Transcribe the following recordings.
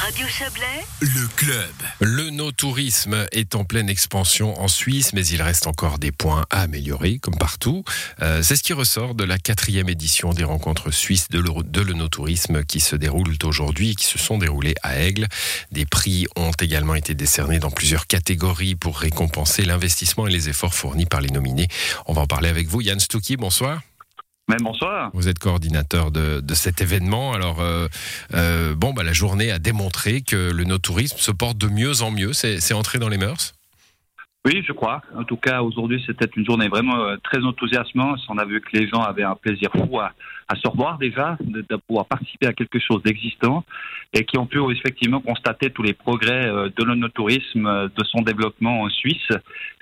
Radio Chablais, Le club. Le no-tourisme est en pleine expansion en Suisse, mais il reste encore des points à améliorer, comme partout. Euh, c'est ce qui ressort de la quatrième édition des rencontres suisses de le, de le no-tourisme qui se déroulent aujourd'hui et qui se sont déroulées à Aigle. Des prix ont également été décernés dans plusieurs catégories pour récompenser l'investissement et les efforts fournis par les nominés. On va en parler avec vous. Yann Stucky, bonsoir. Même bonsoir. Vous êtes coordinateur de, de cet événement. Alors, euh, euh, bon, bah, la journée a démontré que le no-tourisme se porte de mieux en mieux. C'est entré dans les mœurs? Oui, je crois. En tout cas, aujourd'hui, c'était une journée vraiment euh, très enthousiasmante. On a vu que les gens avaient un plaisir fou à, à se revoir déjà, de, de pouvoir participer à quelque chose d'existant et qui ont pu effectivement constater tous les progrès de l'onotourisme, de son développement en Suisse.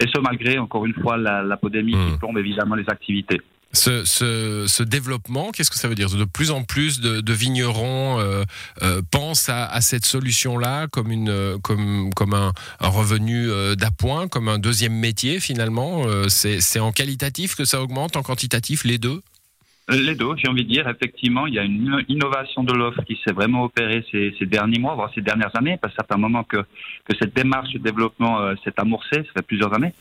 Et ce, malgré, encore une fois, la, la pandémie Hmm. qui plombe évidemment les activités. Ce, développement, qu'est-ce que ça veut dire? De plus en plus de, vignerons euh, euh, pensent à, cette solution-là comme, euh, un, revenu d'appoint, comme un deuxième métier finalement? C'est en qualitatif que ça augmente, en quantitatif, les deux? Les deux, j'ai envie de dire, effectivement, il y a une innovation de l'offre qui s'est vraiment opérée ces, derniers mois, voire ces dernières années, parce que ça un moment que, cette démarche de développement s'est amorcée, ça fait plusieurs années.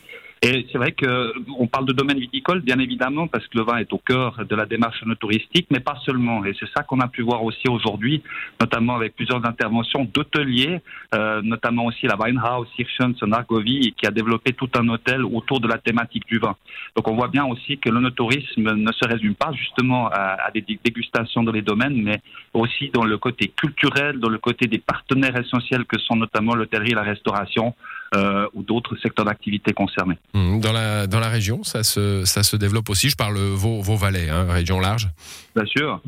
Et c'est vrai que on parle de domaine viticole, bien évidemment, parce que le vin est au cœur de la démarche touristique, mais pas seulement. Et c'est ça qu'on a pu voir aussi aujourd'hui, notamment avec plusieurs interventions d'hôteliers, euh, notamment aussi la Weinhaus Hirschens en Argovie, qui a développé tout un hôtel autour de la thématique du vin. Donc on voit bien aussi que le tourisme ne se résume pas justement à, à des dégustations dans les domaines, mais aussi dans le côté culturel, dans le côté des partenaires essentiels que sont notamment l'hôtellerie, la restauration euh, ou d'autres secteurs d'activité concernés. Hum, dans la, dans la région, ça se, ça se développe aussi. Je parle vos, vos valais, hein, région large. Bien sûr.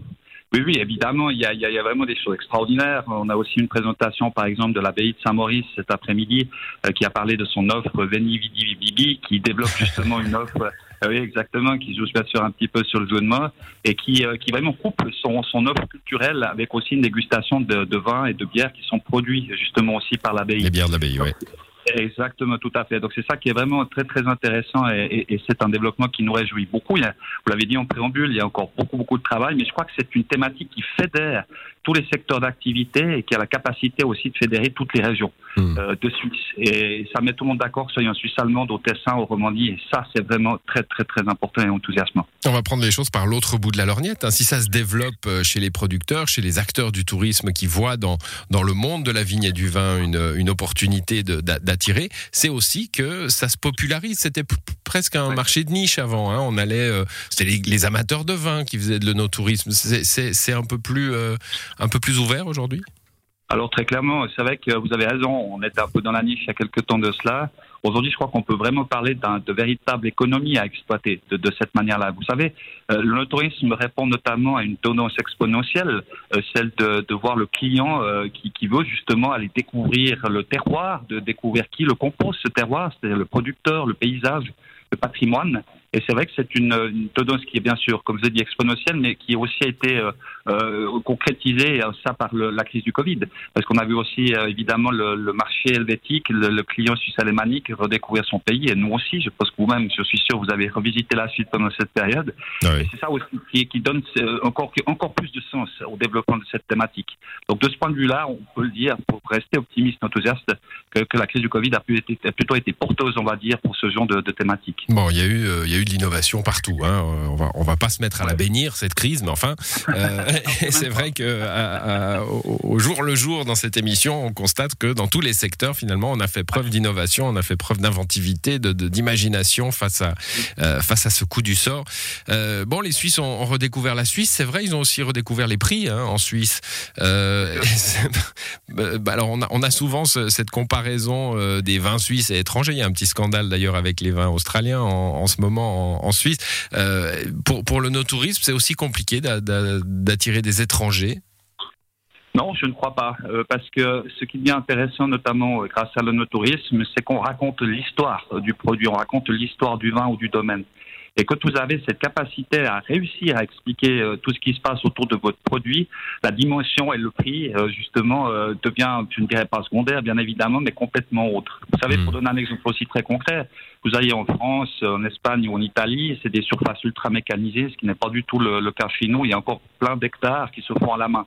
Oui, oui, évidemment, il y, a, il y a- vraiment des choses extraordinaires. On a aussi une présentation, par exemple, de l'abbaye de Saint-Maurice cet après-midi, euh, qui a parlé de son offre Veni Vidi qui développe justement une offre, euh, oui, exactement, qui joue bien sûr un petit peu sur le jeu de mots, et qui, euh, qui vraiment couple son, son offre culturelle avec aussi une dégustation de, de vins et de bières qui sont produits justement aussi par l'abbaye. Les bières de l'abbaye, oui. Exactement, tout à fait. Donc c'est ça qui est vraiment très très intéressant et, c'est un développement qui nous réjouit beaucoup. Vous l'avez dit en préambule, il y a encore beaucoup beaucoup de travail, mais je crois que c'est une thématique qui fédère tous les secteurs d'activité et qui a la capacité aussi de fédérer toutes les régions Hmm. euh, de Suisse. Et ça met tout le monde d'accord, soyons Suisse allemande, au Tessin, au Romandie, et ça c'est vraiment très très très important et enthousiasmant. On va prendre les choses par l'autre bout de la lorgnette. hein. Si ça se développe euh, chez les producteurs, chez les acteurs du tourisme qui voient dans, dans le monde de la vigne et du vin une, une opportunité d'attirer, c'est aussi que ça se popularise. C'était presque un Ouais. marché de niche avant. hein. On allait, euh, c'était les, les amateurs de vin qui faisaient de l'onotourisme. C'est- un peu plus, euh, un peu plus ouvert aujourd'hui? Alors très clairement, c'est vrai que vous avez raison, on était un peu dans la niche il y a quelques temps de cela. Aujourd'hui, je crois qu'on peut vraiment parler de véritable économie à exploiter de, de cette manière-là. Vous savez, euh, le tourisme répond notamment à une tendance exponentielle, euh, celle de, de voir le client euh, qui, qui veut justement aller découvrir le terroir, de découvrir qui le compose ce terroir, c'est-à-dire le producteur, le paysage, le patrimoine. Et c'est vrai que c'est une, une tendance qui est bien sûr, comme je l'ai dit, exponentielle, mais qui aussi a été euh, euh, concrétisée, euh, ça par le- la crise du Covid. Parce qu'on a vu aussi évidemment le, le marché helvétique, le, le client suisse-alémanique redécouvrir son pays. Et nous aussi, je pense que vous-même, je suis sûr, vous avez revisité la Suisse pendant cette période. Et c'est ça aussi qui, qui donne encore, encore plus de sens au développement de cette thématique. Donc de ce point de vue-là, on peut le dire, pour rester optimiste, enthousiaste, que, que la crise du Covid a, pu été- a plutôt été porteuse, on va dire, pour ce genre de, de thématique. Bon, il y a eu, il y a eu de l'innovation partout. Hein. Euh, On va, on va pas se mettre à la bénir cette crise, mais enfin, euh, c'est vrai que à- à- au, au jour le jour dans cette émission, on constate que dans tous les secteurs, finalement, on a fait preuve d'innovation, on a fait preuve d'inventivité, de, de- d'imagination face à euh, face à ce coup du sort. Euh, bon, les Suisses ont, ont redécouvert la Suisse, c'est vrai, ils ont aussi redécouvert les prix hein, en Suisse. Euh, bah, alors, on a, on a souvent ce- cette comparaison euh, des vins suisses et étrangers. Il y a un petit scandale d'ailleurs avec les vins australiens en, en ce moment en, Suisse. Euh, pour, le no-tourisme, c'est aussi compliqué d'a- d'a- d'attirer des étrangers? Non, je ne crois pas, euh, parce que ce qui devient intéressant, notamment euh, grâce à l'onotourisme, c'est qu'on raconte l'histoire du produit, on raconte l'histoire du vin ou du domaine. Et quand vous avez cette capacité à réussir à expliquer euh, tout ce qui se passe autour de votre produit, la dimension et le prix, euh, justement, euh, devient, je ne dirais pas secondaire, bien évidemment, mais complètement autre. Vous savez, pour donner un exemple aussi très concret, vous allez en France, en Espagne ou en Italie, c'est des surfaces ultra mécanisées, ce qui n'est pas du tout le, le cas chez nous. Il y a encore plein d'hectares qui se font à la main.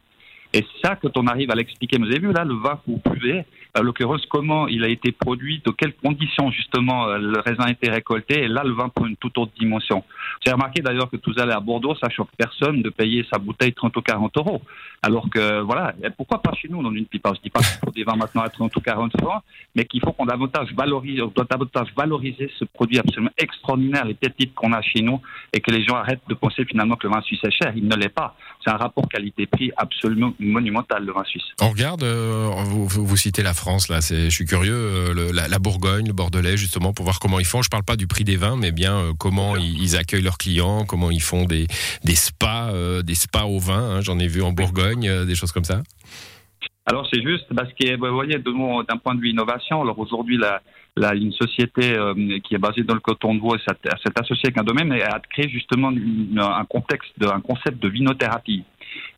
Et ça, quand on arrive à l'expliquer, vous avez vu là le vin que vous buvez, à l'occurrence comment il a été produit, de quelles conditions justement euh, le raisin a été récolté, et là le vin prend une toute autre dimension. J'ai remarqué d'ailleurs que vous allez à Bordeaux, ça choque personne de payer sa bouteille 30 ou 40 euros. Alors que voilà, pourquoi pas chez nous dans une pipa Je dis pas qu'il faut des vins maintenant à 30 ou 40 francs, mais qu'il faut qu'on davantage valorise, doit davantage valoriser ce produit absolument extraordinaire, les pépites qu'on a chez nous, et que les gens arrêtent de penser finalement que le vin suisse est cher. Il ne l'est pas. C'est un rapport qualité-prix absolument monumental le vin suisse. On regarde, euh, vous, vous, citez la France là, je suis curieux, euh, la, Bourgogne, le Bordelais justement pour voir comment ils font. Je parle pas du prix des vins, mais bien euh, comment ils, accueillent leurs clients, comment ils font des, des spas, des spas au vin. Hein. J'en ai vu en Bourgogne, des choses comme ça. Alors c'est juste parce que vous voyez d'un point de vue innovation, alors aujourd'hui la une société qui est basée dans le coton de bois s'est associée avec un domaine et a créé justement un contexte, un concept de vinothérapie.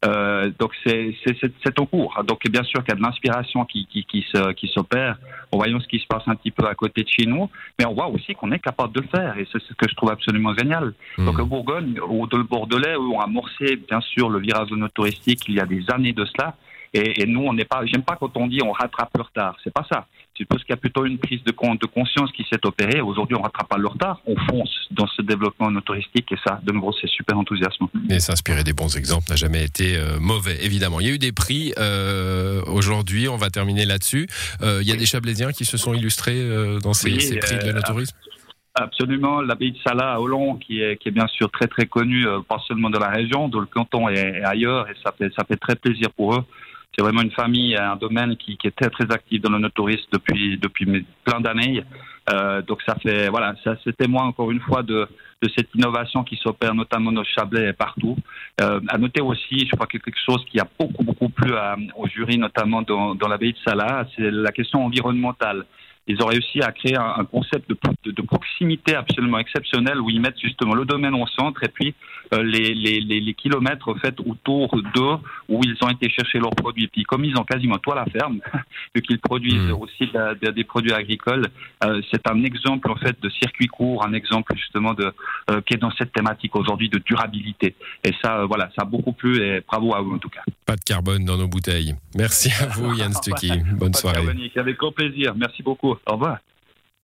Euh, donc c'est au cours. Donc bien sûr qu'il y a de l'inspiration qui, qui, qui s'opère en voyant ce qui se passe un petit peu à côté de chez nous, mais on voit aussi qu'on est capable de le faire et c'est ce que je trouve absolument génial. Mmh. Donc Bourgogne ou dans le Bordelais où on a amorcé bien sûr le virage de notre touristique il y a des années de cela, et, et nous, on n'est pas. J'aime pas quand on dit on rattrape le retard. C'est pas ça. Je suppose qu'il y a plutôt une prise de, de conscience qui s'est opérée. Aujourd'hui, on rattrape pas le retard. On fonce dans ce développement touristique et ça, de nouveau, c'est super enthousiasmant. Et s'inspirer des bons exemples n'a jamais été euh, mauvais, évidemment. Il y a eu des prix euh, aujourd'hui. On va terminer là-dessus. Euh, il y a des Chablaisiens qui se sont illustrés dans ces, ces prix de l'anotourisme. Absolument, l'abbaye de Salah à Hollande, qui est, qui est bien sûr très très connue, pas seulement dans la région, dont le canton est, ailleurs, et ça fait, ça fait très plaisir pour eux c'est vraiment une famille, un domaine qui, qui est très très actif dans le tourisme depuis depuis plein d'années. Euh, donc ça fait voilà, ça c'est témoin encore une fois de de cette innovation qui s'opère notamment au Chablais et partout. Euh, à noter aussi, je crois que quelque chose qui a beaucoup beaucoup plu au jury, notamment dans, dans l'abbaye de Salah, c'est la question environnementale ils ont réussi à créer un, concept de, de, proximité absolument exceptionnel où ils mettent justement le domaine au centre et puis euh, les, les, les, kilomètres en fait autour d'eux où ils ont été chercher leurs produits. Puis comme ils ont quasiment tout à la ferme, vu qu'ils produisent hmm. aussi des produits agricoles, euh, c'est un exemple en fait de circuit court, un exemple justement de euh, qui est dans cette thématique aujourd'hui de durabilité. Et ça, voilà, ça a beaucoup plu et bravo à vous en tout cas. Pas de carbone dans nos bouteilles. Merci à vous Yann Stucky. Bonne soirée. Avec grand plaisir. Merci beaucoup. Au revoir.